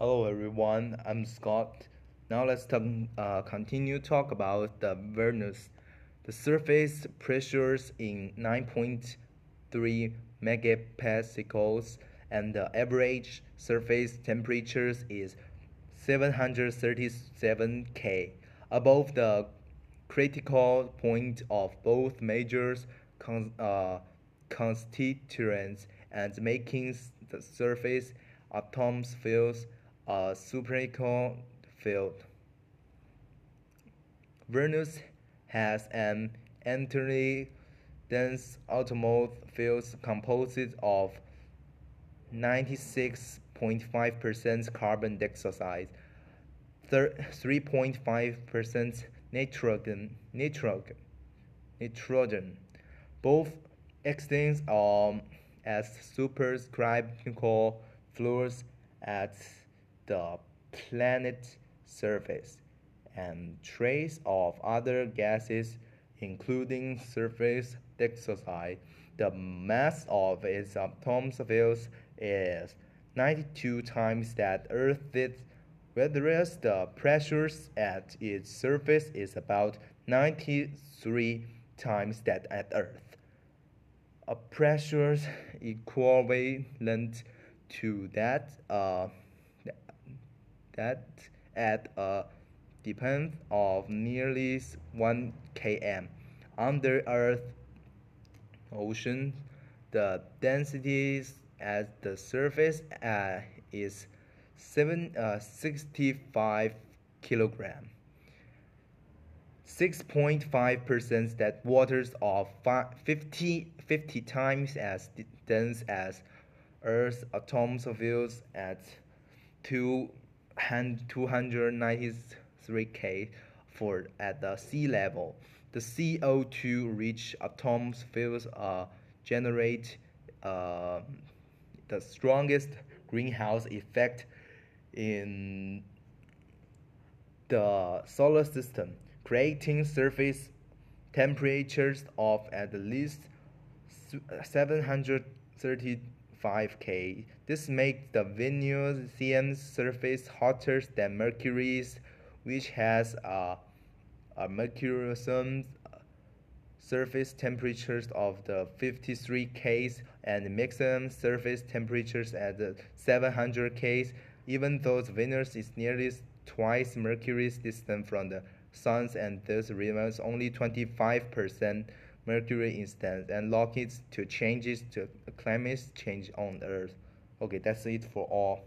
Hello everyone, I'm Scott. Now let's talk, uh, continue talk about the Venus. The surface pressures in 9.3 megapascals and the average surface temperatures is 737 K. Above the critical point of both major con uh, constituents and making the surface atoms feels a spherical field. Venus has an entirely dense atomic field composed of 96.5% carbon dioxide, 3.5% nitrogen, nitrogen, nitrogen. Both extends um, as supercritical fluids at the planet's surface and trace of other gases including sulfur dioxide. The mass of its atoms is 92 times that Earth's, whereas the pressures at its surface is about 93 times that at Earth. A pressure equivalent to that uh, that at a depth of nearly 1 km. Under Earth ocean, the density at the surface uh, is 7, uh, 65 kilogram. 6.5% that waters are 50, 50 times as dense as Earth's atoms at 2 293 K for at the sea level. The CO2 rich fields uh, generate uh, the strongest greenhouse effect in the solar system, creating surface temperatures of at least 730 5K. This makes the Venusian surface hotter than Mercury's, which has uh, a, a Mercurian uh, surface temperatures of the 53 K and maximum surface temperatures at the 700 K. Even though Venus is nearly twice Mercury's distance from the Sun and thus remains only 25% Mercury instance and lock it to changes to climate change on Earth. Okay, that's it for all.